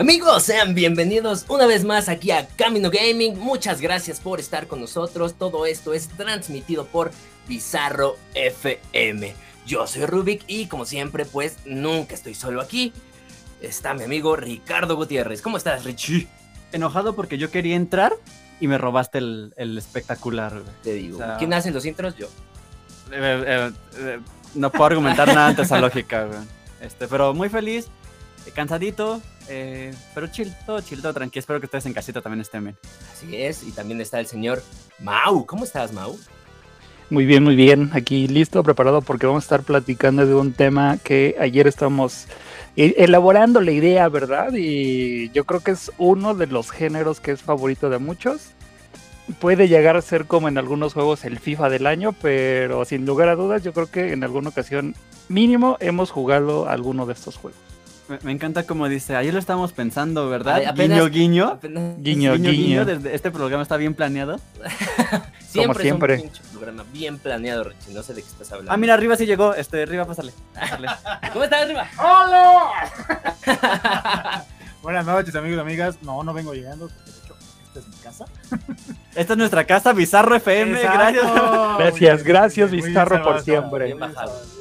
Amigos, sean bienvenidos una vez más aquí a Camino Gaming. Muchas gracias por estar con nosotros. Todo esto es transmitido por Bizarro FM. Yo soy Rubik y como siempre, pues nunca estoy solo aquí. Está mi amigo Ricardo Gutiérrez. ¿Cómo estás, Richie? Enojado porque yo quería entrar y me robaste el, espectacular. Te digo. ¿Quién hace los intros? Yo. Eh, eh, eh, no puedo argumentar nada ante esa lógica, Este, pero muy feliz, cansadito, eh, pero chill, todo chill, todo tranquilo. Espero que ustedes en casita también estén bien. Así es, y también está el señor Mau. ¿Cómo estás, Mau? Muy bien, muy bien. Aquí listo, preparado porque vamos a estar platicando de un tema que ayer estamos e-, elaborando la idea, ¿verdad? Y yo creo que es uno de los géneros que es favorito de muchos. Puede llegar a ser como en algunos juegos el FIFA del año, pero sin lugar a dudas yo creo que en alguna ocasión mínimo hemos jugado algumo de estos juegos. Me, encanta como dice, ayer lo estábamos pensando, ¿verdad? guiño, guiño. guiño, guiño, este programa está bien planeado. siempre como siempre. Es un programa bien planeado, Richie. No sé de qué estás hablando. Ah, mira, arriba sí llegó. Este, arriba, pásale. ¿Cómo estás, arriba? ¡Hola! Buenas noches, amigos y amigas. No, no vengo llegando. De hecho, esta es mi casa. Esta es nuestra casa, Bizarro FM. Gracias. Gracias, gracias, Bizarro, por siempre. Bien bajado.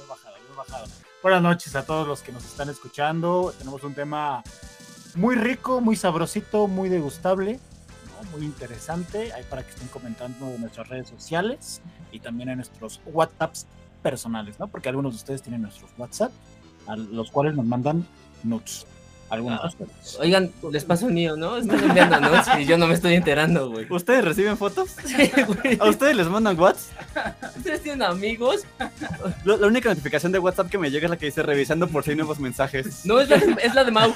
Buenas noches a todos los que nos están escuchando. Tenemos un tema muy rico, muy sabrosito, muy degustable, muy interesante. Ahí para que estén comentando en nuestras redes sociales y también en nuestros WhatsApps personales, ¿no? Porque algunos de ustedes tienen nuestros WhatsApp, a los cuales nos mandan notes. Algunas ah, Oigan, les paso un niño, ¿no? Están enviando notes y yo no me estoy enterando, güey. ¿Ustedes reciben fotos? Sí, güey. ¿A ustedes les mandan WhatsApp? ¿Ustedes tienen amigos? La, única notificación de WhatsApp que me llega es la que dice revisando por si hay nuevos mensajes. No, es la, es la de Mau.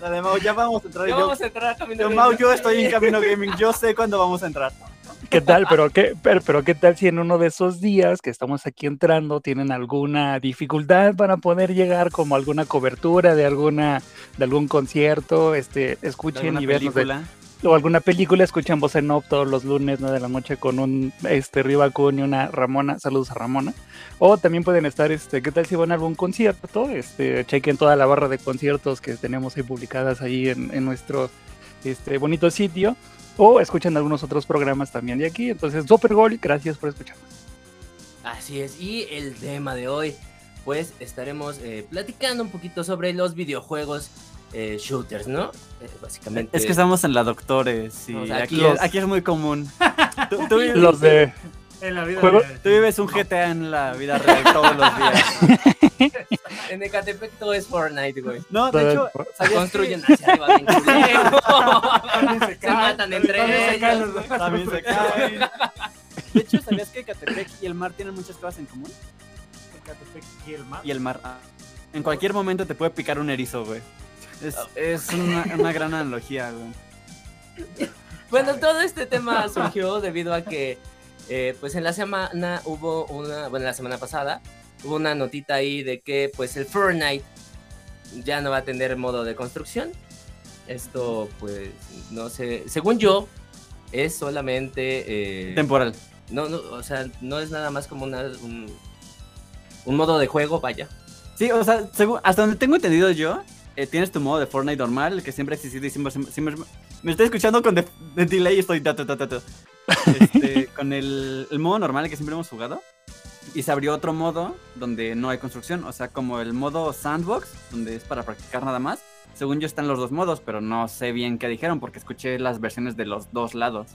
la de Mau, ya vamos a entrar. Ya vamos a entrar a Camino Mau, yo estoy en Camino Gaming, yo sé cuándo vamos a entrar. ¿Qué tal? Pero qué, pero, qué tal si en uno de esos días que estamos aquí entrando tienen alguna dificultad para poder llegar como alguna cobertura de alguna de algún concierto, este, escuchen y vean o alguna película, escuchan voz en off todos los lunes, ¿no? de la noche con un este Ribacun y una Ramona, saludos a Ramona. O también pueden estar, este, ¿qué tal si van a algún concierto? Este, chequen toda la barra de conciertos que tenemos ahí publicadas ahí en, en nuestro este bonito sitio o escuchan algunos otros programas también de aquí. Entonces, Super Gol, gracias por escucharnos. Así es, y el tema de hoy, pues estaremos eh, platicando un poquito sobre los videojuegos eh, shooters, ¿no? Eh, básicamente. Es que estamos en la Doctores, y aquí, aquí, es muy común. los de en la vida real. Tú vives un GTA en la vida real todos los días. en Ecatepec todo es Fortnite, güey. No, de hecho, se construyen hacia arriba se, matan entre ellos. También se caen. De hecho, ¿sabías que Ecatepec y el mar tienen muchas cosas en común? Ecatepec y el mar. Y el mar. Ah. En cualquier momento te puede picar un erizo, güey. Es, es una, una gran analogía, güey. Bueno, todo este tema surgió debido a que eh, pues en la semana hubo una, bueno, la semana pasada una notita ahí de que pues el Fortnite ya no va a tener modo de construcción. Esto pues no sé, según yo es solamente... Eh, Temporal. No, no, o sea, no es nada más como una, un, modo de juego, vaya. Sí, o sea, hasta donde tengo entendido yo, eh, tienes tu modo de Fortnite normal, el que siempre ha existido y siempre, me estoy escuchando con de, delay y estoy... Este, con el, modo normal que siempre hemos jugado. Y se abrió otro modo donde no hay construcción. O sea, como el modo sandbox, donde es para practicar nada más. Según yo están los dos modos, pero no sé bien qué dijeron porque escuché las versiones de los dos lados.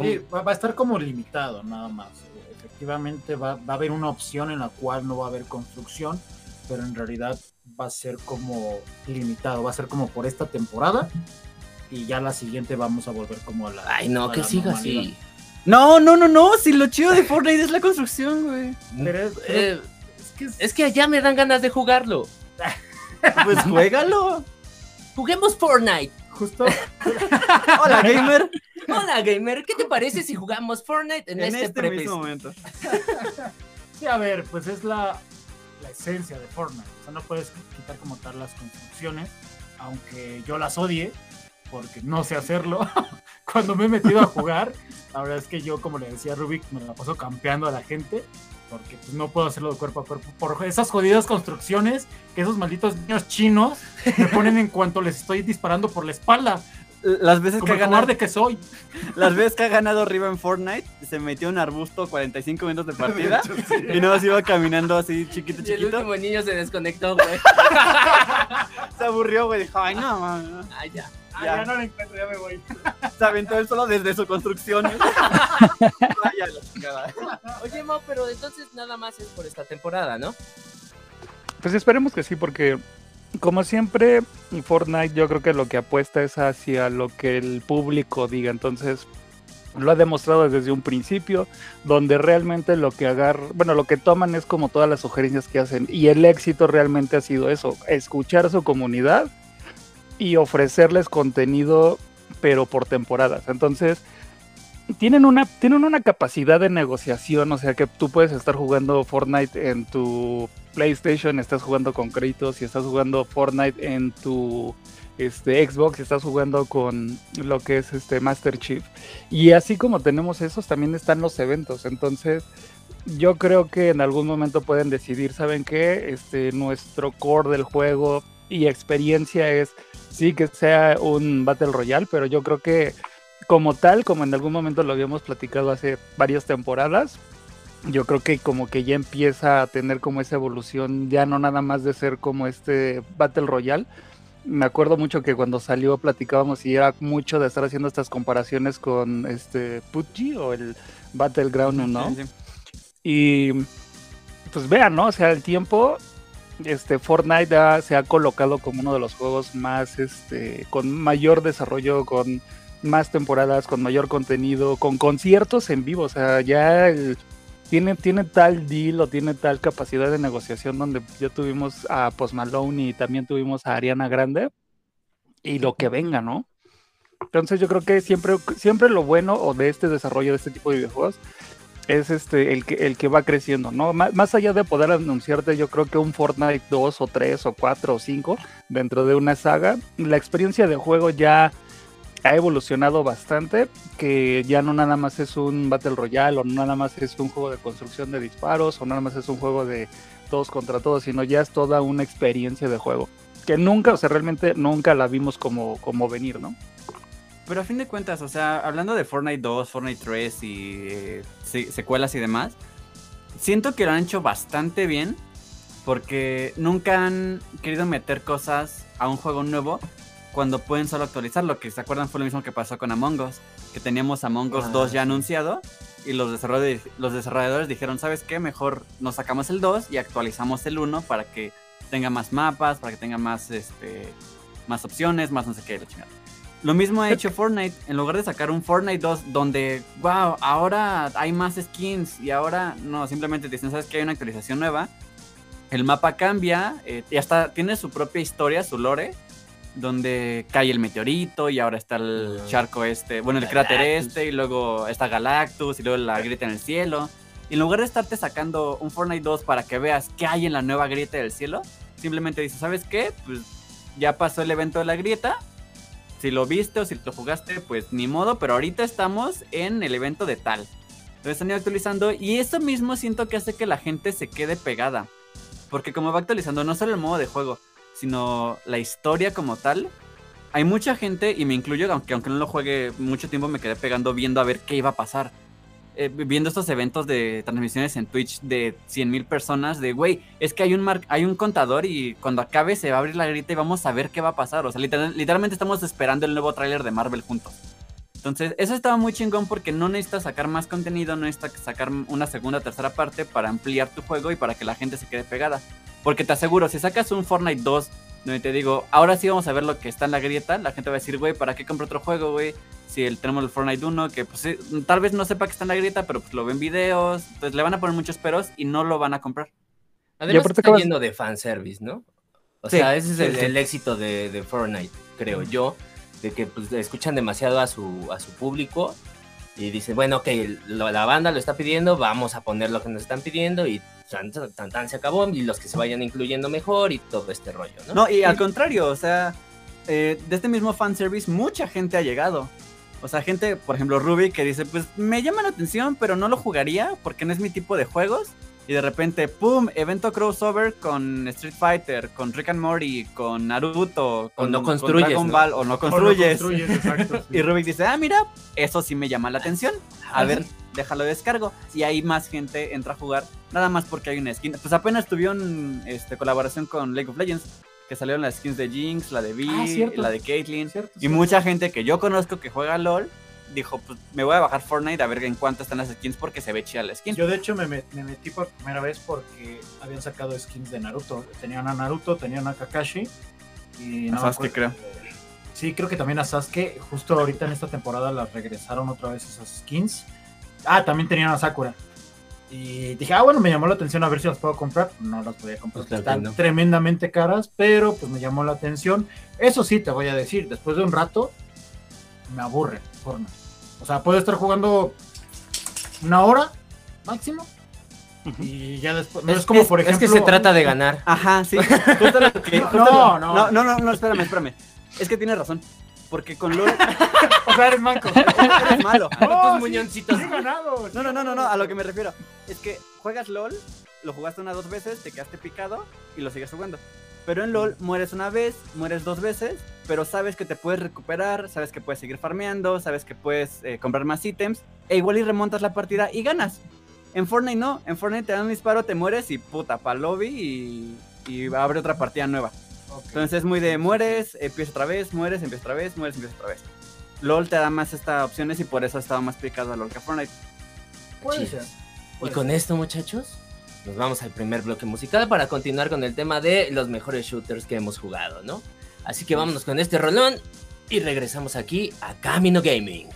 Sí, va, a estar como limitado nada más. Efectivamente va, va a haber una opción en la cual no va a haber construcción, pero en realidad va a ser como limitado. Va a ser como por esta temporada y ya la siguiente vamos a volver como a la. Ay, no, que la siga así. No, no, no, no. Si lo chido de Fortnite es la construcción, güey. Pero es, Eh, que es- es que allá me dan ganas de jugarlo. Pues juégalo. Juguemos Fortnite. justo Hola, gamer. Hola, gamer. ¿Qué te parece si jugamos Fortnite en, En este, este mismo momento. Sí, a ver, pues es la, la esencia de Fortnite. O sea, no puedes quitar como tal las construcciones, aunque yo las odie, porque no sé hacerlo. Cuando me he metido a jugar, la verdad es que yo, como le decía a Rubik, me la paso campeando a la gente, porque pues, no puedo hacerlo de cuerpo a cuerpo por esas jodidas construcciones que esos malditos niños chinos me ponen en cuanto les estoy disparando por la espalda, Las veces que como ha el ganado, cobarde que soy. las veces que ha ganado arriba en Fortnite, se metió en un arbusto 45 minutos de partida y no se iba caminando así chiquito, Y el chiquito. último niño se desconectó, güey. Se aburrió, güey. Dijo, ay, no, man. Ah, ya. Ya. ya no lo encuentro, ya me voy. Se aventó él solo desde su construcción. La. Oye, Mau, pero entonces nada más es por esta temporada, ¿no? Pues esperemos que sí, porque como siempre, Fortnite yo creo que lo que apuesta es hacia lo que el público diga. Entonces, lo ha demostrado desde un principio, donde realmente lo que agarra, bueno, lo que toman es como todas las sugerencias que hacen. Y el éxito realmente ha sido eso, escuchar a su comunidad y ofrecerles contenido, pero por temporadas. Entonces, tienen una, tienen una capacidad de negociación, o sea que tú puedes estar jugando Fortnite en tu PlayStation, estás jugando con créditos, y estás jugando Fortnite en tu este, Xbox, estás jugando con lo que es este Master Chief. Y así como tenemos esos, también están los eventos. Entonces, yo creo que en algún momento pueden decidir, ¿saben qué? Este, nuestro core del juego y experiencia es sí que sea un Battle Royale, pero yo creo que como tal, como en algún momento lo habíamos platicado hace varias temporadas, yo creo que como que ya empieza a tener como esa evolución, ya no nada más de ser como este Battle Royale. Me acuerdo mucho que cuando salió platicábamos y era mucho de estar haciendo estas comparaciones con este PUBG o el Battleground, ¿no? Sí, sí. Y pues vean, ¿no? O sea, el tiempo, este Fortnite se ha colocado como uno de los juegos más, este, con mayor desarrollo, con más temporadas, con mayor contenido, con conciertos en vivo. O sea, ya tiene, tiene tal deal o tiene tal capacidad de negociación donde ya tuvimos a Post Malone y también tuvimos a Ariana Grande y lo que venga, ¿no? Entonces yo creo que siempre, siempre lo bueno o de este desarrollo de este tipo de videojuegos es este el que el que va creciendo, ¿no? Má- Más, allá de poder anunciarte, yo creo que un Fortnite 2 o 3 o 4 o 5 dentro de una saga, la experiencia de juego ya ha evolucionado bastante, que ya no nada más es un Battle Royale o no nada más es un juego de construcción de disparos o nada más es un juego de todos contra todos, sino ya es toda una experiencia de juego. Que nunca, o sea, realmente nunca la vimos como, como venir, ¿no? Pero a fin de cuentas, o sea, hablando de Fortnite 2, Fortnite 3 y eh, se- secuelas y demás, siento que lo han hecho bastante bien porque nunca han querido meter cosas a un juego nuevo cuando pueden solo actualizarlo. Que se acuerdan fue lo mismo que pasó con Among Us, que teníamos Among Us Ah, 2 ya sí. anunciado y los desarrolladores, los desarrolladores dijeron, ¿sabes qué? Mejor nos sacamos el 2 y actualizamos el 1 para que tenga más mapas, para que tenga más, este, más opciones, más no sé qué, la chingada. Lo mismo ha hecho Fortnite. En lugar de sacar un Fortnite 2 donde, wow, ahora hay más skins y ahora no, simplemente te dicen, ¿sabes que hay una actualización nueva? El mapa cambia eh, y hasta tiene su propia historia, su lore, donde cae el meteorito y ahora está el charco este, bueno, el cráter Galactus. este y luego está Galactus y luego la grieta en el cielo. Y en lugar de estarte sacando un Fortnite 2 para que veas qué hay en la nueva grieta del cielo, simplemente dices, ¿sabes qué? Pues ya pasó el evento de la grieta, si lo viste o si lo jugaste, pues ni modo, pero ahorita estamos en el evento de tal. Entonces están ido actualizando y eso mismo siento que hace que la gente se quede pegada. Porque como va actualizando no solo el modo de juego, sino la historia como tal, hay mucha gente, y me incluyo, aunque, aunque no lo juegue mucho tiempo, me quedé pegando viendo a ver qué iba a pasar. Eh, viendo estos eventos de transmisiones en Twitch de 100.000 personas, de güey, es que hay un, hay un contador y cuando acabe se va a abrir la grita y vamos a ver qué va a pasar. O sea, literal- literalmente estamos esperando el nuevo tráiler de Marvel juntos. Entonces, eso estaba muy chingón porque no necesitas sacar más contenido, no necesitas sacar una segunda tercera parte para ampliar tu juego y para que la gente se quede pegada. Porque te aseguro, si sacas un Fortnite 2 donde te digo, ahora sí vamos a ver lo que está en la grieta. La gente va a decir, güey, ¿para qué compro otro juego, güey? Si el, tenemos el Fortnite 1, que pues sí, tal vez no sepa que está en la grieta, pero pues lo ven videos. Entonces le van a poner muchos peros y no lo van a comprar. Además aparte está acabas- lleno de fanservice, ¿no? O Sí, sea, ese es sí, el, sí. el éxito de, de Fortnite, creo yo, de que pues, escuchan demasiado a su, a su público y dicen, bueno, ok, la banda lo está pidiendo, vamos a poner lo que nos están pidiendo y tan, tan, se acabó y los que se vayan incluyendo mejor y todo este rollo, ¿no? No, y al contrario, o sea, eh, de este mismo fanservice mucha gente ha llegado. O sea, gente, por ejemplo, Ruby, que dice, pues me llama la atención, pero no lo jugaría porque no es mi tipo de juegos. Y de repente, ¡pum! Evento crossover con Street Fighter, con Rick and Morty, con Naruto, con, no con Dragon ¿no? Ball, o no O no construyes. exacto, sí. Y Rubik dice, ah, mira, eso sí me llama la atención. A ver, déjalo descargo. Y ahí más gente entra a jugar, nada más porque hay una skin. Pues apenas tuvieron este, colaboración con League of Legends, que salieron las skins de Jinx, la de Vi, Ah, la de Caitlyn. Cierto, Y cierto. mucha gente que yo conozco que juega LOL, dijo, pues me voy a bajar Fortnite a ver en cuánto están las skins porque se ve chida la skin. Yo de hecho me, met- me metí por primera vez porque habían sacado skins de Naruto. Tenían a Naruto, tenían a Kakashi y A me Sasuke, acuerdo- Sí, creo que también a Sasuke. Justo ahorita en esta temporada las regresaron otra vez esas skins. Ah, también tenían a Sakura. Y dije, ah, bueno, me llamó la atención a ver si las puedo comprar. No las podía comprar. Pues Están no. tremendamente caras, pero pues me llamó la atención. Eso sí, te voy a decir, después de un rato, me aburre Fortnite. O sea, puedo estar jugando una hora máximo y ya después. No Es, es, como, es- por es ejemplo. que se trata de ganar. Ajá, sí. Que- No, no, no. no, no, no, no, espérame, espérame. Es que tienes razón. Porque con LOL O sea, eres manco. eres malo. No, sí, muñoncitos. sí ganado. No, no, no, no, no, a lo que me refiero. Es que juegas LOL, lo jugaste una dos veces, te quedaste picado y lo sigues jugando. Pero en LOL mueres una vez, mueres dos veces, pero sabes que te puedes recuperar, sabes que puedes seguir farmeando, sabes que puedes eh, comprar más ítems, e igual y remontas la partida y ganas. En Fortnite no, en Fortnite te dan un disparo, te mueres y puta, pa' lobby y, y abre otra partida nueva. Ok. Entonces es muy de mueres, empieza otra vez, mueres, empieza otra vez, mueres, empieza otra vez. LOL te da más estas opciones y por eso he estado más picado a LOL que a Fortnite. Puede ser. Y puede con ser. esto, muchachos, nos vamos al primer bloque musical para continuar con el tema de los mejores shooters que hemos jugado, ¿no? Así que vámonos con este rolón y regresamos aquí a Camino Gaming.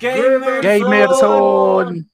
Gamerson. I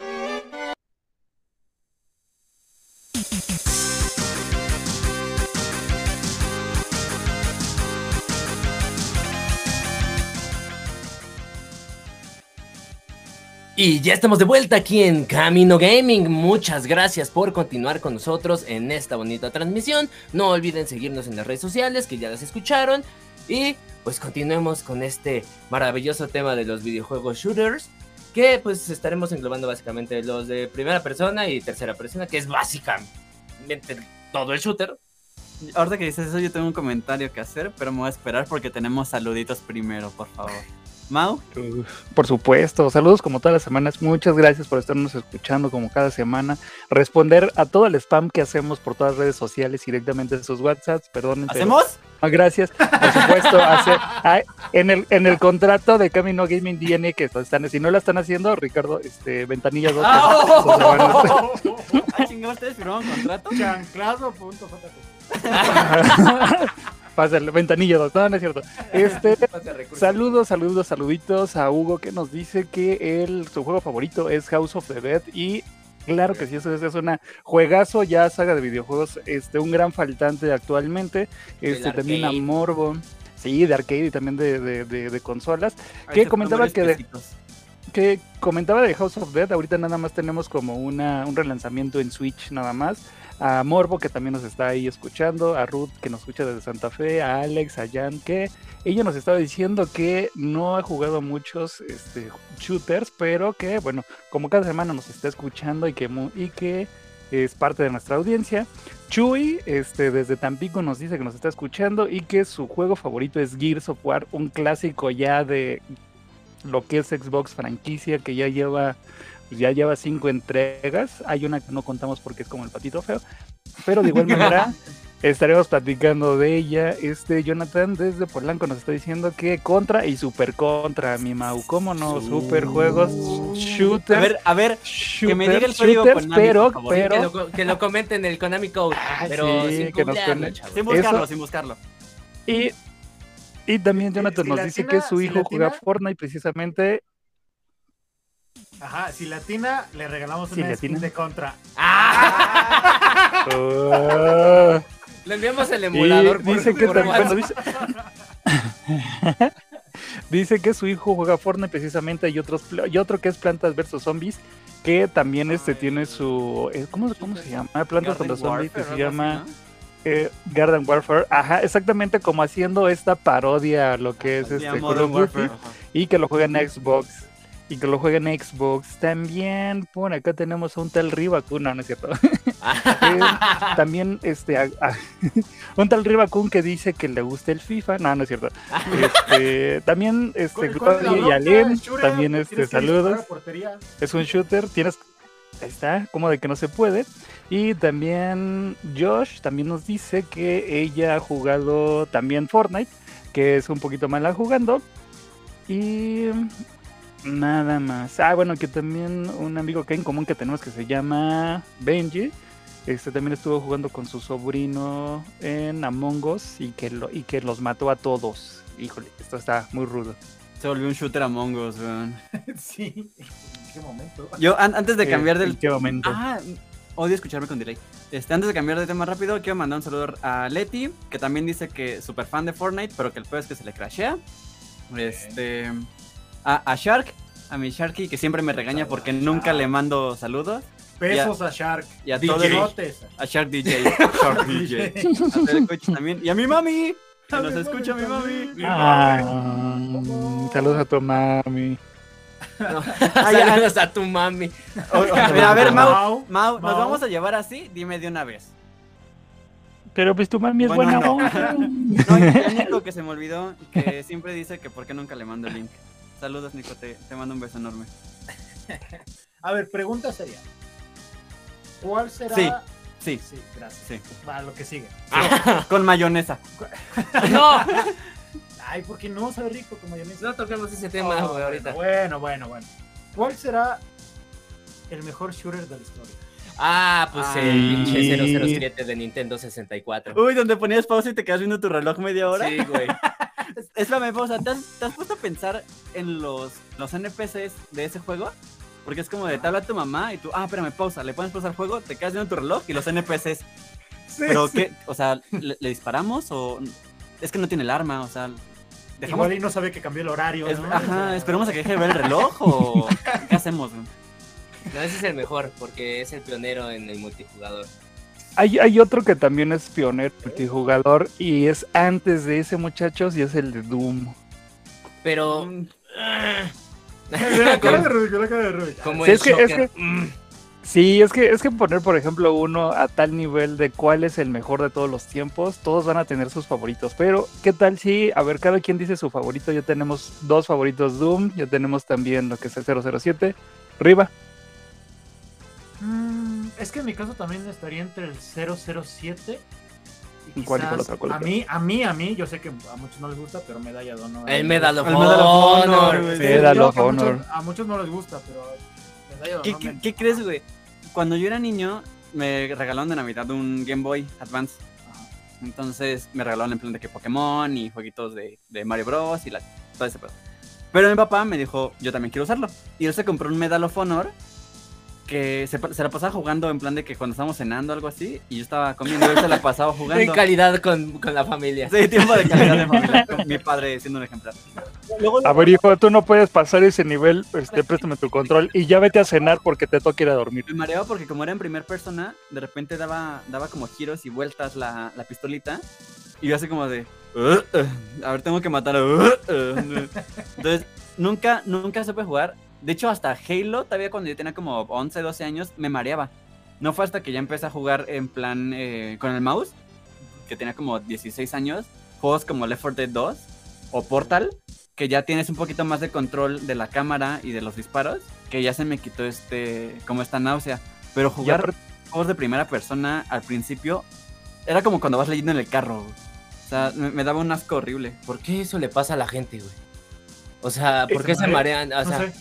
Y ya estamos de vuelta aquí en Camino Gaming. Muchas gracias por continuar con nosotros en esta bonita transmisión. No olviden seguirnos en las redes sociales que ya las escucharon. Y pues continuemos con este maravilloso tema de los videojuegos shooters. Que pues estaremos englobando básicamente los de primera persona y tercera persona, que es básicamente todo el shooter. Ahorita que dices eso, yo tengo un comentario que hacer, pero me voy a esperar porque tenemos saluditos primero, por favor. Mau, Por supuesto, saludos como todas las semanas. Muchas gracias por estarnos escuchando como cada semana. Responder a todo el spam que hacemos por todas las redes sociales y directamente en sus WhatsApps. Pero- ¿hacemos? Ah, Gracias. Por supuesto, hace- en, el, en el contrato de Camino Gaming DNA que están, si no la están haciendo, Ricardo, este, Ventanilla 2. Ah, ¿ustedes firmaron contrato? Chanclazo.jp. Pásale, Ventanilla 2. No, no es cierto. Este, Saludos, saludos, saluditos a Hugo que nos dice que él, su juego favorito es House of the Dead y claro que sí, eso es, es una juegazo ya saga de videojuegos, este, un gran faltante actualmente, este, también a. Morbo, sí, de arcade y también de, de- de- de consolas, Ahí ¿Qué te comentaba que de- que comentaba de House of Dead, ahorita nada más tenemos como una, un relanzamiento en Switch nada más. A Morbo que también nos está ahí escuchando, a Ruth que nos escucha desde Santa Fe, a Alex, a Jan que ella nos estaba diciendo que no ha jugado muchos este, shooters, pero que bueno, como cada semana nos está escuchando y que, y que es parte de nuestra audiencia. Chuy, este, desde Tampico nos dice que nos está escuchando y que su juego favorito es Gears of War, un clásico ya de lo que es Xbox franquicia que ya lleva ya lleva cinco entregas. Hay una que no contamos porque es como el patito feo, pero de igual manera estaremos platicando de ella. Este Jonathan desde Polanco nos está diciendo que contra y super contra, mi Mau. ¿Cómo no? Super juegos, shooters. A ver, a ver, que me diga el shooters, código shooters, Konami, pero, por favor. Que pero, lo, que lo comenten en el Konami Code, Ah, pero sí, sin que nos sin buscarlo, Eso- sin buscarlo. y, y también Jonathan si nos dice que su hijo juega Fortnite precisamente. Ajá, si latina, le regalamos Si una skin de contra. ¡Ah! Ah. Le enviamos el Y emulador por, dice que por dice, dice que su hijo juega Fortnite precisamente y otros pl- y otro que es Plantas vs Zombies que también este tiene su eh, ¿cómo, cómo se llama? Plantas contra Zombies que se llama ¿no? eh, Garden Warfare, ajá, exactamente como haciendo esta parodia a lo que es Se este Modern Warfare. y que lo juega en Xbox y que lo juega en Xbox. También por acá tenemos a un tal Ribakun, no, no es cierto. Eh, también este a- a- un tal Ribakun que dice que le gusta el FIFA, no, no es cierto. Este, también este ¿Cuál- cuál es la Glory y Alem, también este saludos. Es un shooter, tienes ahí está, como de que no se puede. Y también Josh también nos dice que ella ha jugado también Fortnite, que es un poquito mala jugando. Y nada más. Ah, bueno, que también un amigo que hay en común que tenemos que se llama Benji. Este también estuvo jugando con su sobrino en Among Us y que, lo, y que los mató a todos. Híjole, esto está muy rudo. Se volvió un shooter Among Us, weón. sí. ¿En qué momento? Yo, an- antes de Eh, cambiar ¿En del... qué momento? Ah, odio escucharme con delay. Este, antes de cambiar de tema rápido, quiero mandar un saludo a Leti, que también dice que es súper fan de Fortnite, pero que el peor es que se le crashea. Este, a, a Shark, a mi Sharky, que siempre me regaña porque nunca le mando saludos. Besos a Shark. Y a todo el- Besotes. A Shark DJ. Shark DJ. A también. Y a mi mami. Que nos escucha mi mami. Ah, saludos a tu mami. Ya. Saludos a tu mami. O- a ver, Mau, Mau, Mau, ¿nos vamos a llevar así? Dime de una vez. Pero pues tu mami es Bueno, buena no. onda. No, y Nico que se me olvidó, que siempre dice que por qué nunca le mando el link. Saludos, Nico, te, te mando un beso enorme. A ver, pregunta seria. ¿Cuál será? Sí. Sí, Sí, gracias. sí. Va, lo que sigue. Con mayonesa. No, Ay, ¿por qué no sabe rico con mayonesa? no toquemos ese tema, Oh, güey, ahorita. Bueno, bueno, bueno. ¿Cuál será el mejor shooter de la historia? Ah, pues el Ay. pinche 007 de Nintendo 64. Uy, donde ponías pausa y te quedas viendo tu reloj media hora. Sí, güey. Espérame, pausa. ¿Te has, te has puesto a pensar en los, los NPCs de ese juego? Porque es como de te habla tu mamá y tú, ah, espérame, pausa. Le pones pausa al juego, te quedas viendo tu reloj y los NPCs. Pero qué, o sea, ¿le, le disparamos o.? Es que no tiene el arma, o sea. Dejamos. Igual y no sabe que cambió el horario. es- ¿no? ajá, O sea, esperemos a que deje de ver el reloj o. ¿Qué hacemos? güey? No, ese es el mejor, porque es el pionero en el multijugador. Hay, hay otro que también es pionero multijugador y es antes de ese muchachos y es el de Doom. Pero. Mm, La cara de Rubik, la cara de Rubik. Como Sí, el es que- es que- Mm. Sí, es que es que poner, por ejemplo, uno a tal nivel de cuál es el mejor de todos los tiempos, todos van a tener sus favoritos. Pero, ¿qué tal si, a ver, cada quien dice su favorito? Ya tenemos dos favoritos Doom, ya tenemos también lo que es el 007. Riva. Es que en mi caso también estaría entre el 007 y ¿Cuál cuál a mí, a mí, a mí, yo sé que a muchos no les gusta, pero Medalla de Honor. El Medal of El Medal of Honor. Honor, Medal of que a muchos- Honor. A muchos no les gusta, pero Medalla de ¿Qué, Honor. qué- me- qué crees, güey? Cuando yo era niño, me regalaron de Navidad un Game Boy Advance. Ajá. Entonces me regalaron en plan de que Pokémon y jueguitos de, de Mario Bros. y la, todo ese pedo. Pero mi papá me dijo, yo también quiero usarlo. Y él se compró un Medal of Honor que se, se la pasaba jugando en plan de que cuando estábamos cenando o algo así. Y yo estaba comiendo y él se la pasaba En jugando. calidad con, con la familia. Sí, tiempo de calidad de familia. con mi padre siendo un ejemplar. A ver, hijo, tú no puedes pasar ese nivel, este, préstame tu control y ya vete a cenar porque te toca ir a dormir. Me mareaba porque como era en primera persona, de repente daba, daba como giros y vueltas la, la pistolita. Y yo así como de... "Uh, uh, a ver, tengo que matar a... uh, uh". Entonces, nunca, nunca supe jugar. De hecho, hasta Halo, todavía cuando yo tenía como 11, 12 años, me mareaba. No fue hasta que ya empecé a jugar en plan eh, con el mouse, que tenía como 16 años, juegos como Left 4 Dead 2 o Portal, que ya tienes un poquito más de control de la cámara y de los disparos, que ya se me quitó este, como esta náusea. Pero jugar juegos de primera persona al principio era como cuando vas leyendo en el carro. O sea, me, me daba un asco horrible. ¿Por qué eso le pasa a la gente, güey? O sea, ¿por ¿Se qué se marea? marean? O No sea, sé.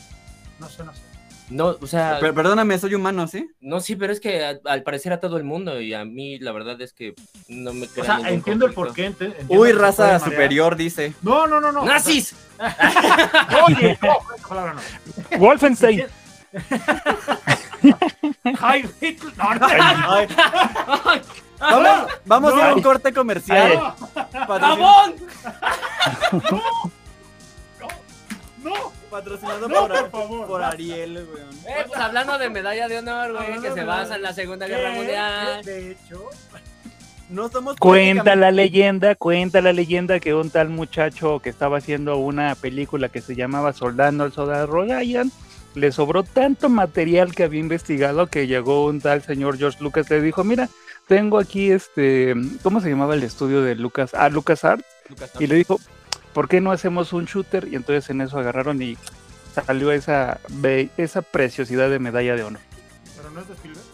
No sé, no sé. no, o sea, Per- perdóname, soy humano, ¿sí? no, sí, pero es que a- al parecer a todo el mundo y a mí la verdad es que no me O sea, entiendo el porqué. ente- entiendo Uy, raza superior, dice. No, no, no, no. ¡Nazis! O sea, Oye, no, esa palabra no. Wolfenstein. Hitler. No, no, Ay, vamos vamos a ir a un No. corte comercial. no, no. Patrocinado No, por, por favor, por. Ariel, güey. Eh, pues hablando de medalla de honor, güey, que se basa en la Segunda Guerra Mundial. De hecho, No somos Cuenta la leyenda, cuenta la leyenda que un tal muchacho que estaba haciendo una película que se llamaba Soldando al Soldado Ryan le sobró tanto material que había investigado que llegó un tal señor George Lucas y le dijo, mira, tengo aquí este, ¿cómo se llamaba el estudio de Lucas? Ah, Lucas Arts. Lucas, Y le dijo, ¿por qué no hacemos un shooter? Y entonces en eso agarraron y salió esa, esa preciosidad de medalla de honor. pero no es de Spielberg.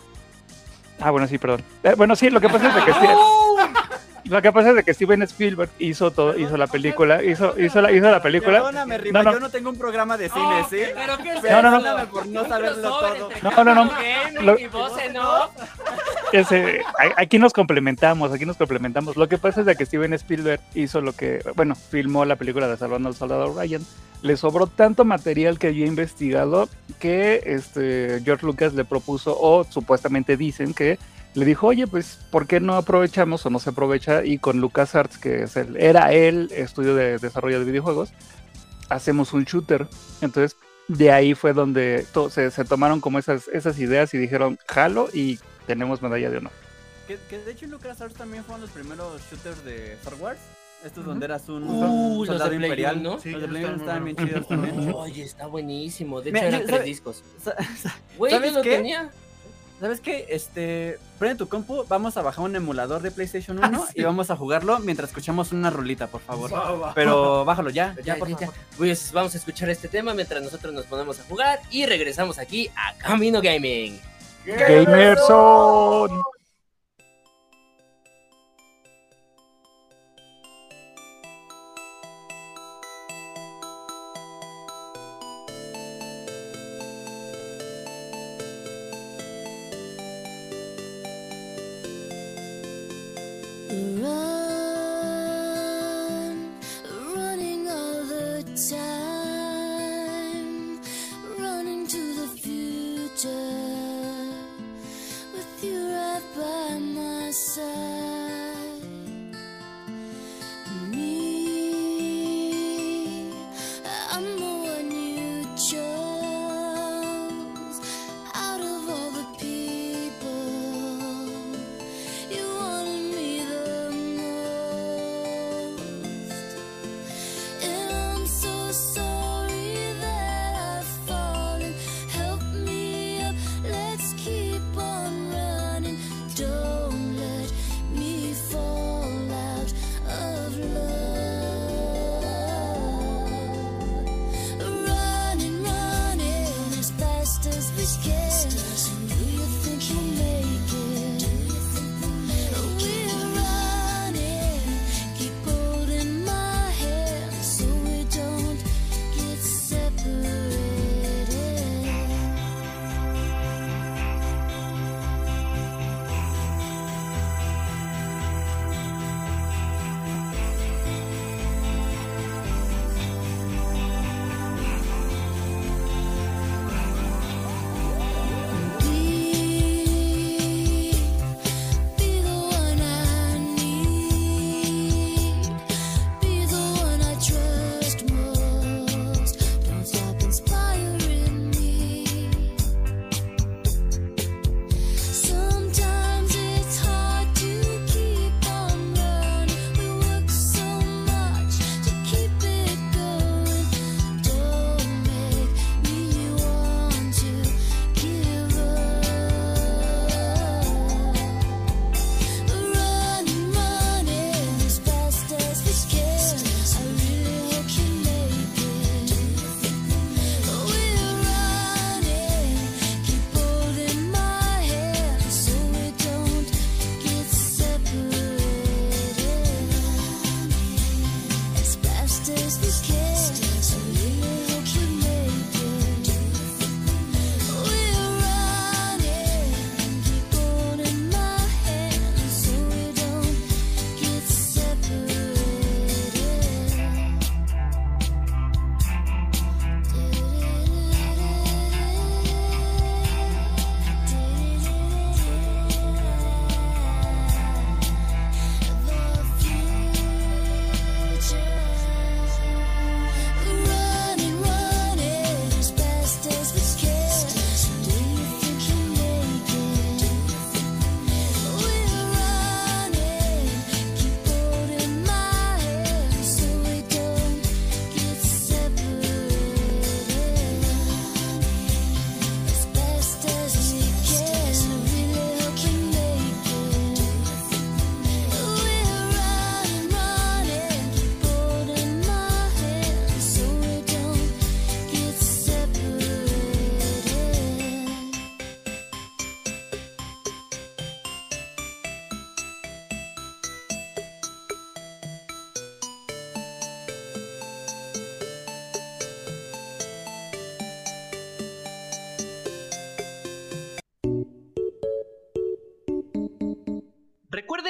Ah, bueno, sí, perdón. Eh, bueno, sí, lo que pasa es de que lo que pasa es de que Steven Spielberg hizo todo, hizo la película, hizo, hizo la, hizo la película. Perdóname, Riva, No, no. yo no tengo un programa de cine, ¿sí? ¿Pero qué es No, no, no. Por no saberlo todo. No, no, no. Lo-. Ese- aquí nos complementamos, aquí nos complementamos. Lo que pasa es de que Steven Spielberg hizo lo que, bueno, filmó la película de Salvando al Soldado Ryan. Le sobró tanto material que había investigado que este George Lucas le propuso, o supuestamente dicen que le dijo, oye, pues, ¿por qué no aprovechamos o no se aprovecha? Y con LucasArts, que es el, era el estudio de desarrollo de videojuegos, hacemos un shooter. Entonces, de ahí fue donde to- se, se tomaron como esas, esas ideas y dijeron, jalo y tenemos medalla de honor. Que, que de hecho LucasArts también fueron los primeros shooters de Star Wars. Estos Ujú. donde eras un Uh, los soldado de imperial. ¿no? Sí, los de Play estaban bien chidos también. Oye, está buenísimo. De Mira, hecho, eran tres ¿sabe- discos. Sa- sa- Güey, ¿Sabes yo lo qué? tenía. ¿Sabes qué? Este, prende tu compu, vamos a bajar un emulador de PlayStation 1 y vamos a jugarlo mientras escuchamos una rolita, por favor. Va. Pero bájalo ya, ya, Ya, por ya, ya. favor. Pues vamos a escuchar este tema mientras nosotros nos ponemos a jugar y regresamos aquí a Camino Gaming. Gamerson. Run,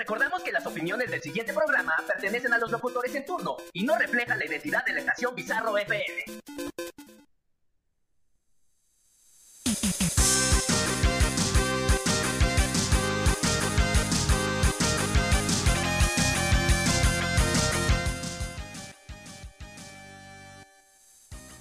Recordamos que las opiniones del siguiente programa pertenecen a los locutores en turno y no reflejan la identidad de la estación Bizarro FM.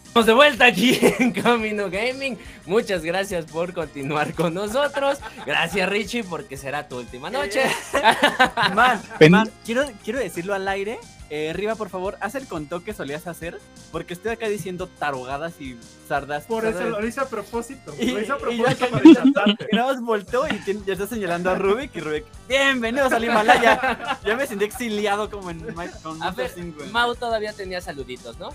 Estamos de vuelta aquí en Camino Gaming. Muchas gracias por continuar con nosotros. Gracias Richie porque será tu última noche. Man, man, quiero, quiero decirlo al aire. Eh, Riva, por favor, haz el contó que solías hacer. Porque estoy acá diciendo tarugadas y sardas. Por eso lo hice a propósito. Y- Lo hice a propósito para. Y nada más volteó y ya está señalando a Rubik y Rubik, bienvenidos al Himalaya. Ya me sentí exiliado como en Mike con A ver. Mau todavía tenía saluditos, ¿no?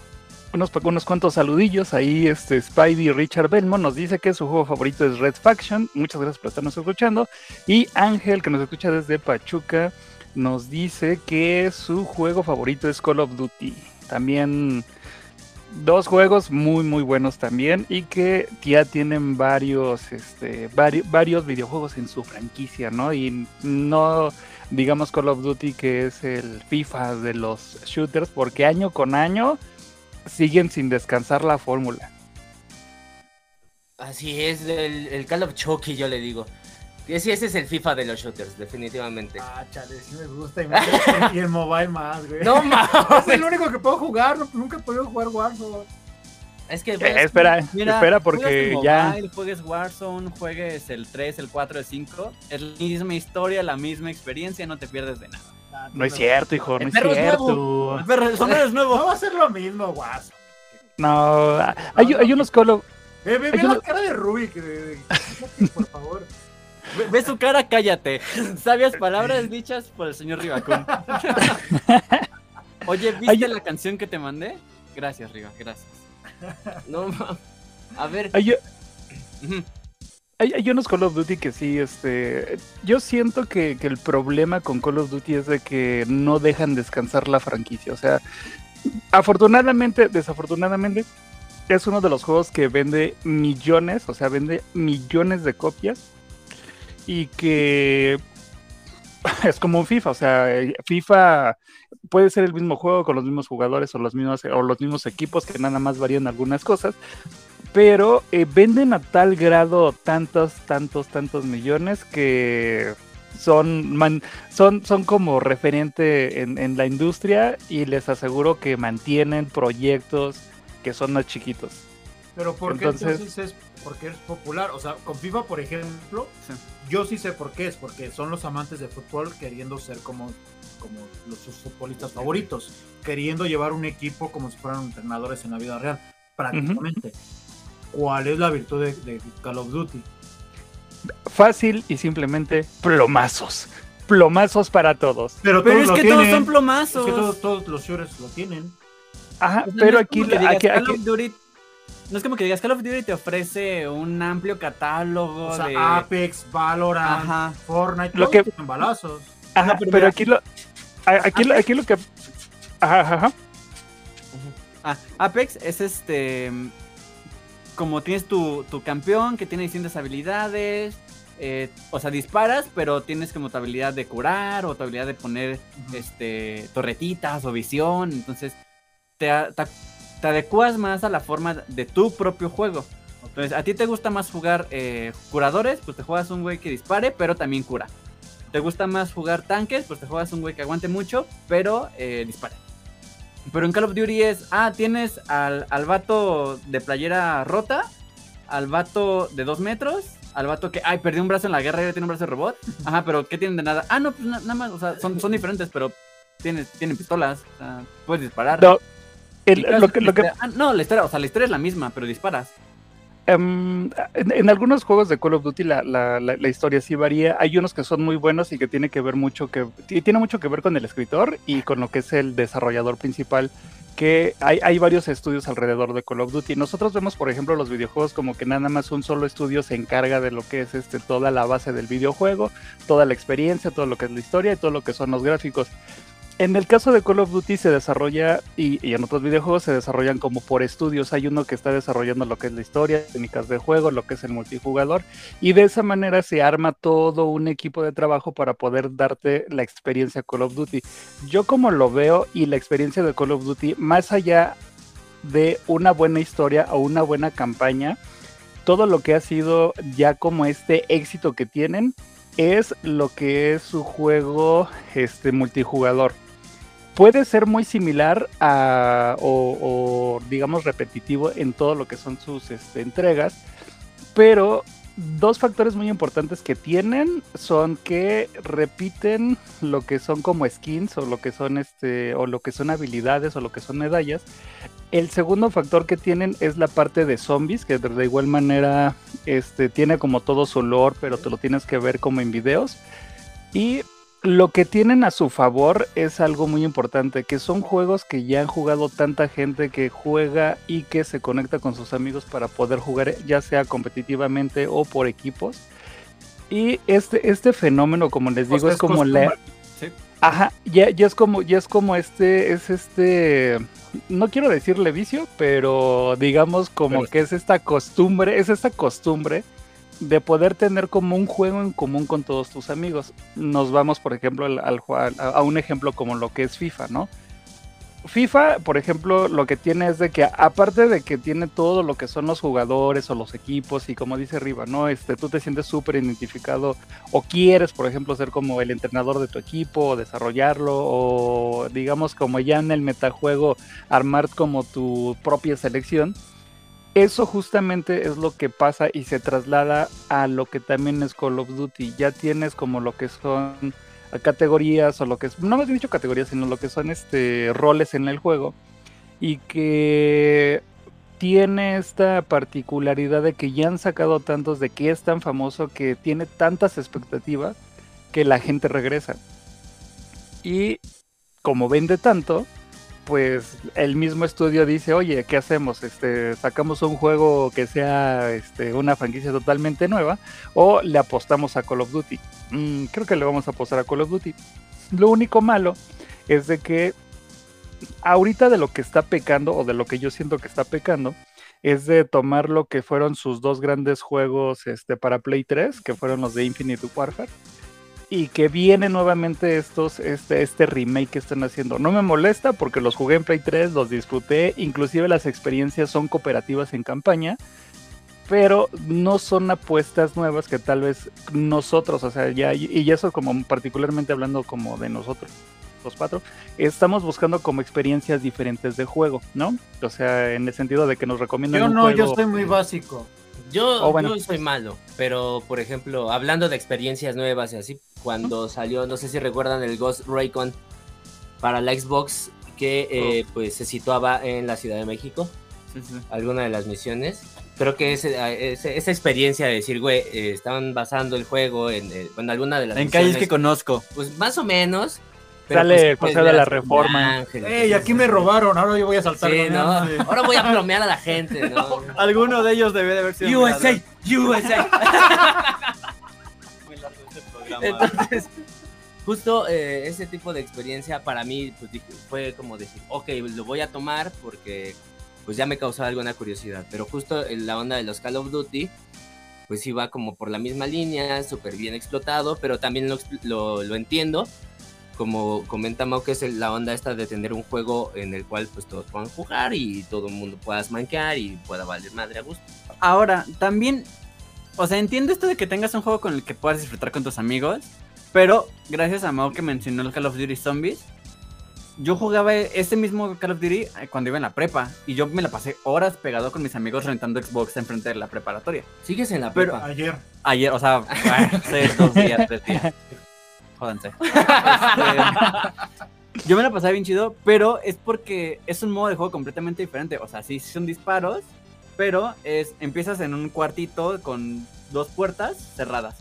Unos, unos cuantos saludillos. Ahí este Spidey Richard Belmont nos dice que su juego favorito es Red Faction. Muchas gracias por estarnos escuchando. Y Ángel, que nos escucha desde Pachuca, nos dice que su juego favorito es Call of Duty. También dos juegos muy muy buenos también y que ya tienen varios este vari- varios videojuegos en su franquicia, ¿no? Y no digamos Call of Duty que es el FIFA de los shooters porque año con año siguen sin descansar la fórmula. Así es, el, el Call of Chucky yo le digo. Que sí, ese es el FIFA de los shooters, definitivamente. Ah, chale, sí me gusta. Y, me- y el mobile más, güey. No mames. Es el único que puedo jugar. no- Nunca he podido jugar Warzone. Es que Eh, espera, Mira, espera porque ya juegues Warzone, juegues el 3, el 4, el 5. Es la misma historia, la misma experiencia, no te pierdes de nada. No es cierto, hijo, no El es perro es cierto. Pero el sombrero es razón. No nuevo. va a ser lo mismo, Warzone. No, hay, hay unos Call of Ve, ve, ve la cara de Rubik. por favor. Ve, ve su cara, cállate. Sabias palabras dichas por el señor Ribacón. Oye, ¿viste la canción que te mandé? Gracias, Riva, gracias. no mames. A ver, hay, hay, hay unos Call of Duty que sí, este, yo siento que, que el problema con Call of Duty es de que no dejan descansar la franquicia. O sea, afortunadamente, desafortunadamente, es uno de los juegos que vende millones, o sea, vende millones de copias y que es como un FIFA, o sea, FIFA puede ser el mismo juego con los mismos jugadores o los mismos o los mismos equipos que nada más varían algunas cosas, pero eh, venden a tal grado tantos, tantos, tantos millones que son, man- son, son como referente en, en la industria y les aseguro que mantienen proyectos que son más chiquitos. Pero ¿por qué Entonces- dices porque es popular? O sea, con FIFA, por ejemplo, Sí. yo sí sé por qué es, porque son los amantes de fútbol queriendo ser como, como los, sus futbolistas favoritos, queriendo llevar un equipo como si fueran entrenadores en la vida real, prácticamente. ¿Cuál es la virtud de, de Call of Duty? Fácil y simplemente plomazos. Plomazos para todos. Pero, Pero todos es lo que tienen. todos son Es plomazos. que todos, todos los shooters lo tienen. Ajá, sea, pero no es aquí, digas, aquí, Call of Duty- no es como que digas Call of Duty te ofrece un amplio catálogo O sea, de... Apex, Valorant, Ajá. Fortnite, Lo todos que- tienen balazos. ajá, pero pero mira, aquí lo, aquí lo, aquí lo que, ajá, ajá, ajá. Ah, Apex es este. Como tienes tu, tu campeón que tiene distintas habilidades. eh, o sea, disparas, pero tienes como tu habilidad de curar o tu habilidad de poner este, torretitas o visión. Entonces, te, a- te, te adecuas más a la forma de tu propio juego. Entonces, a ti te gusta más jugar eh, curadores, pues te juegas un güey que dispare, pero también cura. ¿Te gusta más jugar tanques? Pues te juegas un güey que aguante mucho, pero eh, dispare. Pero en Call of Duty es, ah, tienes al, al vato de playera rota, al vato de dos metros, al vato que, ay, perdió un brazo en la guerra y ahora tiene un brazo de robot. Ajá, pero ¿qué tienen de nada? Ah, no, pues na- nada más, o sea, son, son diferentes, pero tienen, tienen pistolas, o sea, puedes disparar. No, el- Y cada lo que, lo que, historia- ah, no, la historia, o sea, la historia es la misma, pero disparas. Em, en, algunos juegos de Call of Duty la, la- la- la historia sí varía. Hay unos que son muy buenos y que tiene que ver mucho que ti- tiene mucho que ver con el escritor y con lo que es el desarrollador principal. Que hay, hay varios estudios alrededor de Call of Duty. Nosotros vemos, por ejemplo, los videojuegos como que nada más un solo estudio se encarga de lo que es este, toda la base del videojuego, toda la experiencia, todo lo que es la historia y todo lo que son los gráficos. En el caso de Call of Duty se desarrolla, y, en otros videojuegos se desarrollan como por estudios. Hay uno que está desarrollando lo que es la historia, técnicas de juego, lo que es el multijugador, y de esa manera se arma todo un equipo de trabajo para poder darte la experiencia Call of Duty. Yo como lo veo y la experiencia de Call of Duty, más allá de una buena historia o una buena campaña, todo lo que ha sido ya como este éxito que tienen es lo que es su juego este multijugador. Puede ser muy similar a, o, digamos repetitivo en todo lo que son sus este, entregas, pero dos factores muy importantes que tienen son que repiten lo que son como skins o lo que son este o lo que son habilidades o lo que son medallas. El segundo factor que tienen es la parte de zombies, que de igual manera este, tiene como todo su lore, pero te lo tienes que ver como en videos. Y lo que tienen a su favor es algo muy importante, que son juegos que ya han jugado tanta gente que juega y que se conecta con sus amigos para poder jugar ya sea competitivamente o por equipos. Y este, este fenómeno, como les digo, O sea, es como la... Ajá, ya, ya es como, ya es como este, es este, no quiero decirle vicio, pero digamos como Pero- que es esta costumbre, es esta costumbre de poder tener como un juego en común con todos tus amigos. Nos vamos, por ejemplo, al, a, un ejemplo como lo que es FIFA, ¿no? FIFA, por ejemplo, lo que tiene es de que aparte de que tiene todo lo que son los jugadores o los equipos y como dice arriba, ¿no? Este, tú te sientes súper identificado o quieres, por ejemplo, ser como el entrenador de tu equipo, o desarrollarlo, o digamos como ya en el metajuego armar como tu propia selección. Eso justamente es lo que pasa y se traslada a lo que también es Call of Duty. Ya tienes como lo que son categorías o lo que es, no me he dicho categorías, sino lo que son este roles en el juego y que tiene esta particularidad de que ya han sacado tantos de que es tan famoso que tiene tantas expectativas que la gente regresa. Y como vende tanto, pues el mismo estudio dice, oye, ¿qué hacemos? Este, sacamos un juego que sea este, una franquicia totalmente nueva o le apostamos a Call of Duty. Mm, creo que le vamos a apostar a Call of Duty. Lo único malo es de que ahorita de lo que está pecando o de lo que yo siento que está pecando es de tomar lo que fueron sus dos grandes juegos este, para Play 3, que fueron los de Infinite Warfare, y que viene nuevamente estos, este, este remake que están haciendo. No me molesta porque los jugué en Play 3, los disfruté, inclusive las experiencias son cooperativas en campaña, pero no son apuestas nuevas que tal vez nosotros, o sea, ya, y eso como particularmente hablando como de nosotros, los cuatro, estamos buscando como experiencias diferentes de juego, ¿no? O sea, en el sentido de que nos recomiendan Yo un no, juego. yo soy muy básico. Yo, Oh, bueno. yo soy malo, pero por ejemplo, hablando de experiencias nuevas y así, cuando salió, no sé si recuerdan el Ghost Recon para la Xbox, que eh, pues se situaba en la Ciudad de México, Sí, sí. alguna de las misiones. Creo que ese- ese- esa experiencia de decir, güey, eh, estaban basando el juego en, eh, en alguna de las En calles que conozco. Pues más o menos. Sale pues, el Paseo ver de la Reforma. Ey, aquí me robaron, ahora yo voy a saltar. Sí, con ¿no? él. Ahora voy a plomear a la gente, ¿no? Alguno de ellos debe de haber sido. USA, mi USA. Este. Entonces, justo eh, ese tipo de experiencia para mí pues, dije- fue como decir, ok, lo voy a tomar porque pues ya me causaba alguna curiosidad. Pero justo en la onda de los Call of Duty, pues iba como por la misma línea, súper bien explotado, pero también lo, lo, lo entiendo. Como comenta Mau, que es el- la onda esta de tener un juego en el cual pues todos puedan jugar y todo el mundo pueda manquear y pueda valer madre a gusto. Ahora, también. O sea, entiendo esto de que tengas un juego con el que puedas disfrutar con tus amigos. Pero gracias a Mau que mencionó el Call of Duty Zombies. Yo jugaba ese mismo Call of Duty eh, cuando iba en la prepa. Y yo me la pasé horas pegado con mis amigos rentando Xbox enfrente de la preparatoria. Sigues en la Pero- prepa. Ayer. Ayer, o sea, hace dos días, tres días. Jódanse. Este, yo me la pasaba bien chido, pero es porque es un modo de juego completamente diferente. O sea, sí son disparos, pero es empiezas en un cuartito con dos puertas cerradas.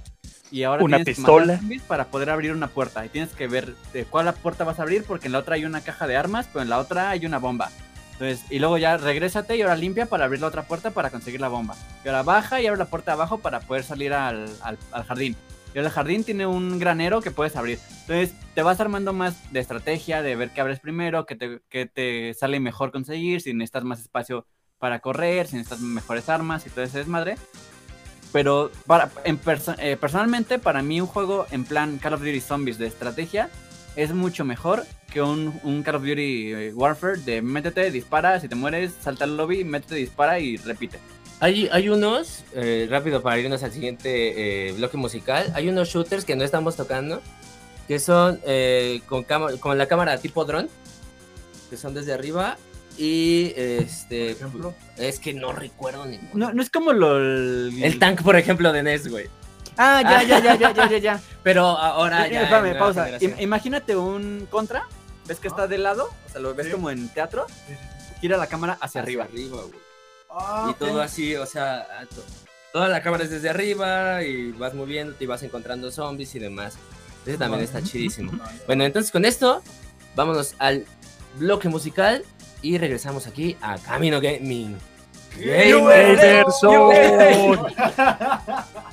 Y ahora Una tienes pistola. zombies para poder abrir una puerta. Y tienes que ver de cuál la puerta vas a abrir, porque en la otra hay una caja de armas, pero en la otra hay una bomba. Entonces, y luego ya regrésate y ahora limpia para abrir la otra puerta para conseguir la bomba. Y ahora baja y abre la puerta abajo para poder salir al, al- al jardín. Y el jardín tiene un granero que puedes abrir. Entonces te vas armando más de estrategia, de ver qué abres primero, qué te, qué te sale mejor conseguir, si necesitas más espacio para correr, si necesitas mejores armas y todo ese desmadre. Pero para, en perso- eh, personalmente, para mí un juego en plan Call of Duty Zombies de estrategia es mucho mejor que un, un Call of Duty eh, Warfare de métete, dispara, si te mueres, salta al lobby, métete, dispara y repite. Hay, hay unos, eh, rápido para irnos al siguiente eh, bloque musical, hay unos shooters que no estamos tocando, que son eh, con, cama- con la cámara tipo dron, que son desde arriba. Y este. Por ejemplo. Es que no recuerdo ninguno. No, no es como lo. El, El tank, por ejemplo, de NES, güey. Ah, ya, ya, ya, ya, ya, ya. ya. Pero ahora Eh, ya. espérame, pausa. generación. Im- imagínate un contra. ¿Ves que está de lado? O sea, lo ves Sí. como en teatro. Gira la cámara hacia Hacia arriba. arriba, güey. Ah, y todo así, o sea, toda la cámara es desde arriba y vas moviéndote y vas encontrando zombies y demás. Ese también está chidísimo. Bueno, entonces con esto, vámonos al bloque musical y regresamos aquí a Camino Gaming. Gamer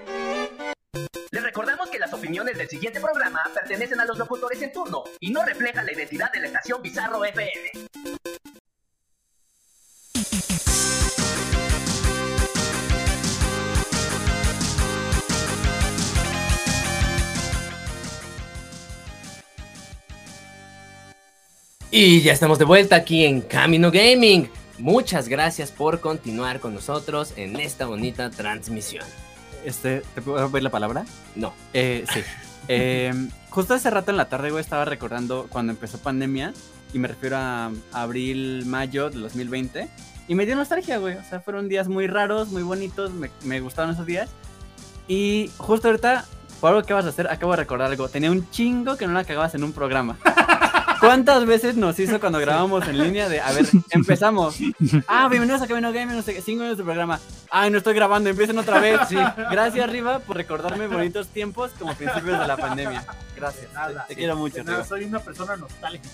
Les recordamos que las opiniones del siguiente programa pertenecen a los locutores en turno y no reflejan la identidad de la estación Bizarro FM. Y ya estamos de vuelta aquí en Camino Gaming. Muchas gracias por continuar con nosotros en esta bonita transmisión. Este, ¿te puedo ver la palabra? No. Eh, sí. Eh, justo hace rato en la tarde, güey, estaba recordando cuando empezó pandemia. Y me refiero a, abril, mayo de 2020. Y me dio nostalgia, güey. O sea, fueron días muy raros, muy bonitos. Me, me gustaron esos días. Y justo ahorita, por algo que vas a hacer, acabo de recordar algo. Tenía un chingo que no la cagabas en un programa. ¿Cuántas veces nos hizo cuando grabamos en línea de, a ver, empezamos? Ah, bienvenidos a Camino Gaming, no sé qué, cinco minutos de programa. Ay, no estoy grabando, empiecen otra vez. Sí. Gracias, Riva, por recordarme bonitos tiempos como principios de la pandemia. Gracias. Nada, te quiero mucho, nada, Riva. soy una persona nostálgica.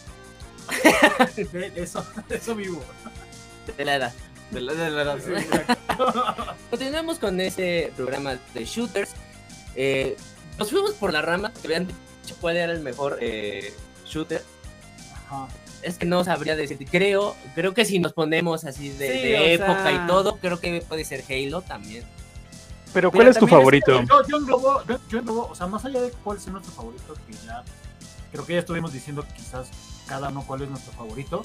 Eso, eso vivo. De la edad. De la, de la edad. Sí. Continuamos con este programa de shooters. Eh, nos fuimos por la rama que habían dicho cuál era el mejor eh, shooter. Ajá. Es que no sabría decir. Creo, creo que si nos ponemos así de, Sí, de o época sea- y todo, creo que puede ser Halo también. Pero ¿cuál es tu favorito? Yo, yo englobo, yo, yo englobo, o sea, más allá de cuál es nuestro favorito, que ya creo que ya estuvimos diciendo quizás cada uno cuál es nuestro favorito,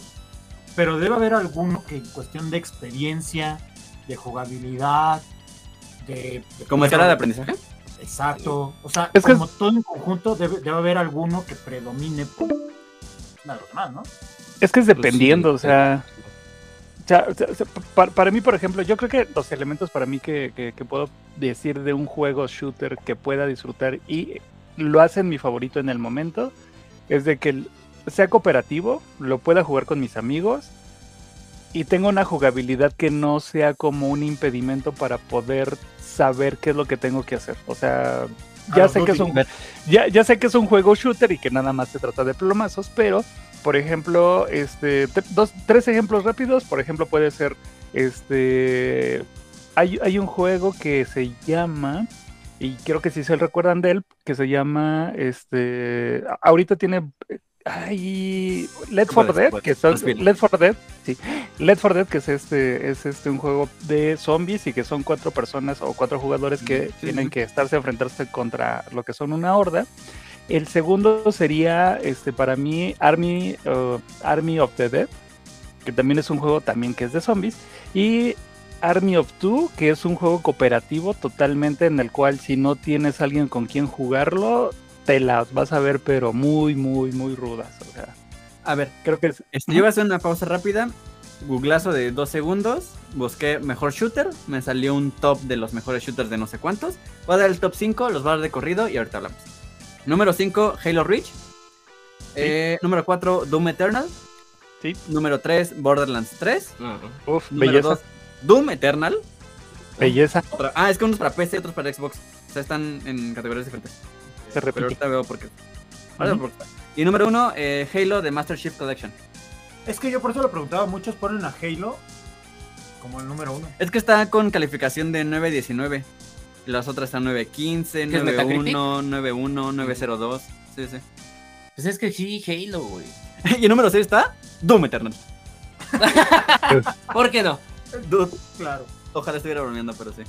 pero debe haber alguno que en cuestión de experiencia, de jugabilidad, de... de ¿Como escala de aprendizaje? Exacto, o sea, Es que como todo en conjunto debe, debe haber alguno que predomine por encima de los demás, ¿no? Es que es dependiendo, sí, o sea, o sea, o sea, o sea, pa- para, mí, por ejemplo, yo creo que los elementos para mí que, que- que puedo decir de un juego shooter que pueda disfrutar y lo hacen mi favorito en el momento es de que sea cooperativo, lo pueda jugar con mis amigos y tenga una jugabilidad que no sea como un impedimento para poder saber qué es lo que tengo que hacer. O sea, ya of sé que es un ya, ya sé que es un juego shooter y que nada más se trata de plomazos, pero por ejemplo, este, te- dos, tres ejemplos rápidos. Por ejemplo, puede ser este. Hay, hay un juego que se llama. Y creo que si se recuerdan de él, que se llama. Este. Ahorita tiene. Ay. Let for Dead, que son. Let for Dead, sí. Let for Dead, que es este, es este un juego de zombies y que son cuatro personas o cuatro jugadores que Sí, tienen sí. que estarse a enfrentarse contra lo que son una horda. El segundo sería, este, para mí, Army, uh, Army of the Dead, que también es un juego también que es de zombies. Y Army of Two, que es un juego cooperativo totalmente en el cual si no tienes alguien con quien jugarlo, te las vas a ver, pero muy, muy, muy rudas. O sea, A ver, creo que es... este, yo voy a hacer una pausa rápida. Googlazo de dos segundos. Busqué mejor shooter. Me salió un top de los mejores shooters de no sé cuántos. Voy a dar el top 5, los voy a dar de corrido y ahorita hablamos. Número 5, Halo Reach. Eh, número 4, Doom Eternal. Sí. Número 3, Borderlands 3. Uf, Número belleza, 2, Doom Eternal. belleza. Otra- ah, es que unos para PC y otros para Xbox. O sea, están en categorías diferentes. Se Pero repite. ahorita veo por qué. Ahorita veo por qué. Y número 1, Halo de Master Chief Collection. Es que yo por eso lo preguntaba, muchos ponen a Halo como el número uno. Es que está con calificación de 9.19. Y Las otras están 9.15, ¿Qué es Metacritic? 9.1, 9.1, 9.02. Sí, sí. Pues es que sí, Halo, güey. y el número 6 está Doom Eternal. ¿Por qué no? Dude, Claro. ojalá estuviera bromeando, pero sí.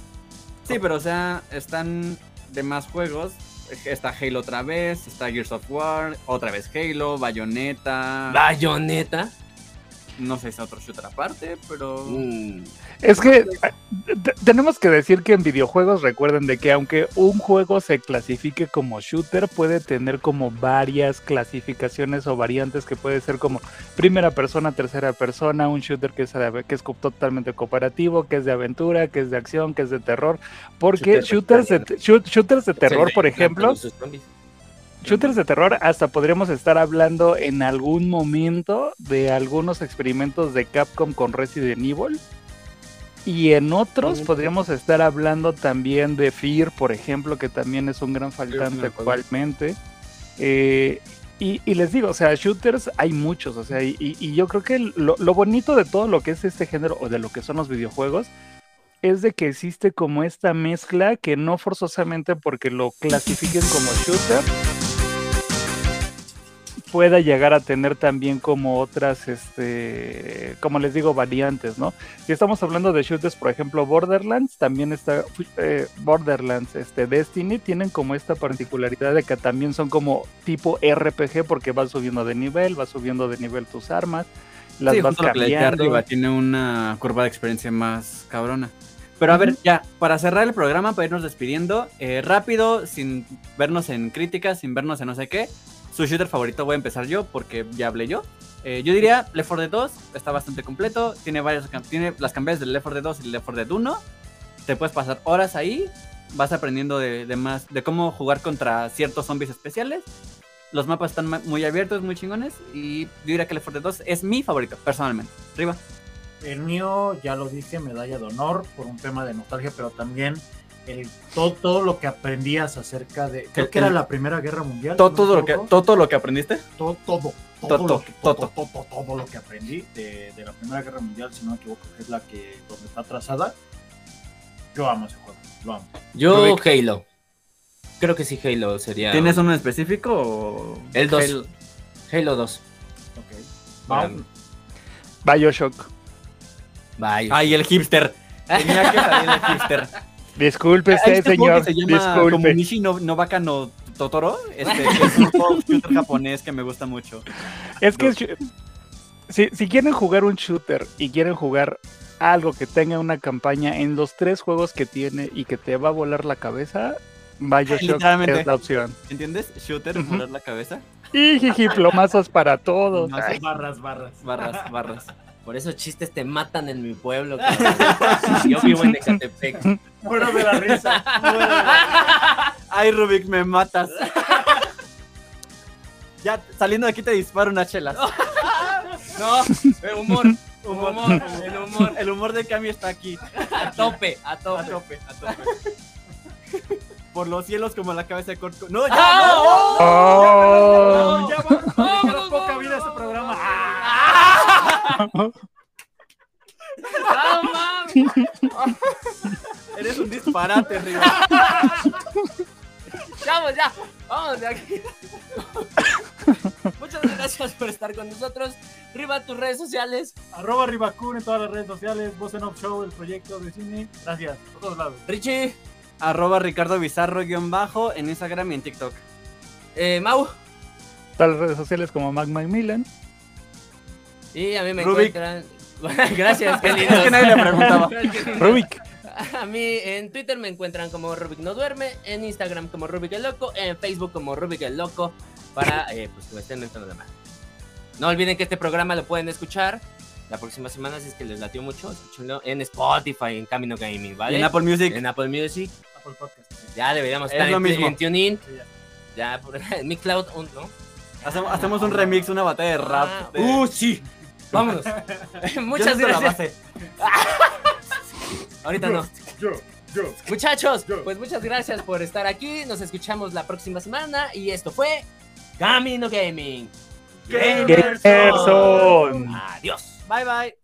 Sí, pero o sea, están de más juegos. Está Halo otra vez, está Gears of War, otra vez Halo, Bayonetta. Bayonetta. No sé si es otro shooter aparte, pero... Mm, Es que te- tenemos que decir que en videojuegos recuerden de que aunque un juego se clasifique como shooter, puede tener como varias clasificaciones o variantes que puede ser como primera persona, tercera persona, un shooter que es, que es totalmente cooperativo, que es de aventura, que es de acción, que es de terror. Porque Shooter shooters de, te- shoot- shooters de terror, por ejemplo. Shooters de terror, hasta podríamos estar hablando en algún momento de algunos experimentos de Capcom con Resident Evil. Y en otros podríamos estar hablando también de Fear, por ejemplo, que también es un gran faltante actualmente. Eh, y, y les digo, o sea, shooters hay muchos, o sea, y yo creo que lo, lo bonito de todo lo que es este género o de lo que son los videojuegos es de que existe como esta mezcla que no forzosamente porque lo clasifiquen como shooter pueda llegar a tener también como otras, este, como les digo, variantes, ¿no? Si estamos hablando de shooters, por ejemplo, Borderlands, también está eh, Borderlands, este, Destiny, tienen como esta particularidad de que también son como tipo RPG porque vas subiendo de nivel, vas subiendo de nivel tus armas, las sí, vas cambiando. arriba, tiene una curva de experiencia más cabrona. Pero a ver, ya, para cerrar el programa, para irnos despidiendo, eh, rápido, sin vernos en críticas, sin vernos en no sé qué, su shooter favorito voy a empezar yo, porque ya hablé yo. Eh, yo diría Left 4 Dead 2, está bastante completo, tiene varias tiene las cambias del Left 4 Dead 2 y Left 4 Dead 1. Te puedes pasar horas ahí, vas aprendiendo de, más, de cómo jugar contra ciertos zombies especiales. Los mapas están muy abiertos, muy chingones. Y yo diría que Left 4 Dead 2 es mi favorito, personalmente. Arriba. El mío, ya lo dije, medalla de honor por un tema de nostalgia, pero también el, todo, todo lo que aprendías acerca de. Creo El- que era el- la Primera Guerra Mundial. Todo, todo, lo que, todo, todo lo que aprendiste. todo, todo, todo, Toto, lo que, todo, todo, todo lo que aprendí de, de la Primera Guerra Mundial, si no me equivoco, que es la que donde está trazada. Yo amo ese juego, lo amo. Yo Rubik. Halo. Creo que sí Halo sería. ¿Tienes uno en específico o...? El dos. Halo? Halo 2. Ok. Vamos. Bioshock. Vaya. Ay, el hipster. Tenía que salir el hipster. Disculpe usted, este señor. se llama Disculpe. Komunishi no, no Baka no Totoro. Este, que es un juego shooter japonés que me gusta mucho. Es que si, si quieren jugar un shooter y quieren jugar algo que tenga una campaña en los tres juegos que tiene y que te va a volar la cabeza, Bioshock es la opción. ¿Entiendes? Shooter, volar la cabeza. Y jiji, plomazos para todos. Barras, barras. barras, barras. Por esos chistes te matan en mi pueblo. Yo vivo en Ecatepec. De la risa. muero de la- Ay, Rubik, me matas. Ya, saliendo de aquí te disparo unas chelas. No, el humor. Humor. El humor. El humor de Cami está aquí. A tope, a tope. A tope, a tope. Por los cielos como la cabeza de Corto. No, ya, ¡Ah! Oh. no. Ya va, ¡Oh! le queda poca vida este programa. Ah. ¡No mames! Eres un disparate, Riva. Vamos ya, vamos de aquí. Muchas gracias por estar con nosotros. Riva tus redes sociales. Arroba Ribacun en todas las redes sociales, Voz en Off Show, el proyecto de cine. Gracias, por todos lados. Richie, Arroba Ricardo Bizarro guion bajo en Instagram y en TikTok. eh, Mau. Todas las redes sociales como Mac Macmillan. Y a mí me Rubik. encuentran. Gracias, qué lindo. Es que nadie le preguntaba. Rubik. A mí en Twitter me encuentran como Rubik no duerme, en Instagram como Rubik el loco, en Facebook como Rubik el loco, para eh, pues, que me estén entrando de más. No olviden que este programa lo pueden escuchar la próxima semana si es que les latió mucho, escúchenlo en Spotify, en Camino Gaming, ¿vale? Y en Apple Music. En Apple Music, Apple Podcast. ya deberíamos Es estar lo en, mismo. en TuneIn, Sí, ya. ya por en Mi Cloud, ¿no? Hacemos, hacemos un remix, una batalla de rap. Ah, de- ¡Uh, sí! Vámonos. Yo Muchas gracias. base. Ahorita no. Yo, yo. Muchachos, Yo. pues muchas gracias por estar aquí. Nos escuchamos la próxima semana. Y esto fue Camino Gaming. Gamerson. Adiós. Bye bye.